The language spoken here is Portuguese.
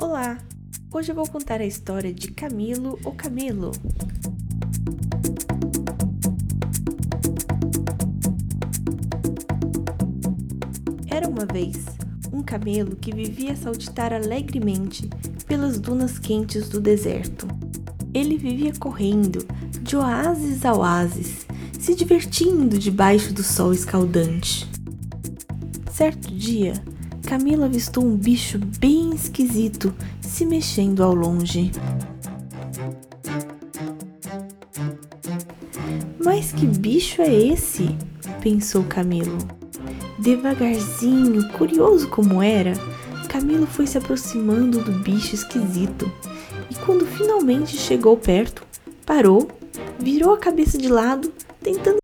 Olá! Hoje eu vou contar a história de Camilo o Camelo. Era uma vez um camelo que vivia saltitar alegremente pelas dunas quentes do deserto. Ele vivia correndo de oásis a oásis, se divertindo debaixo do sol escaldante. Certo dia, Camila avistou um bicho bem esquisito se mexendo ao longe. Mas que bicho é esse? pensou Camilo. Devagarzinho, curioso como era, Camilo foi se aproximando do bicho esquisito e, quando finalmente chegou perto, parou, virou a cabeça de lado, tentando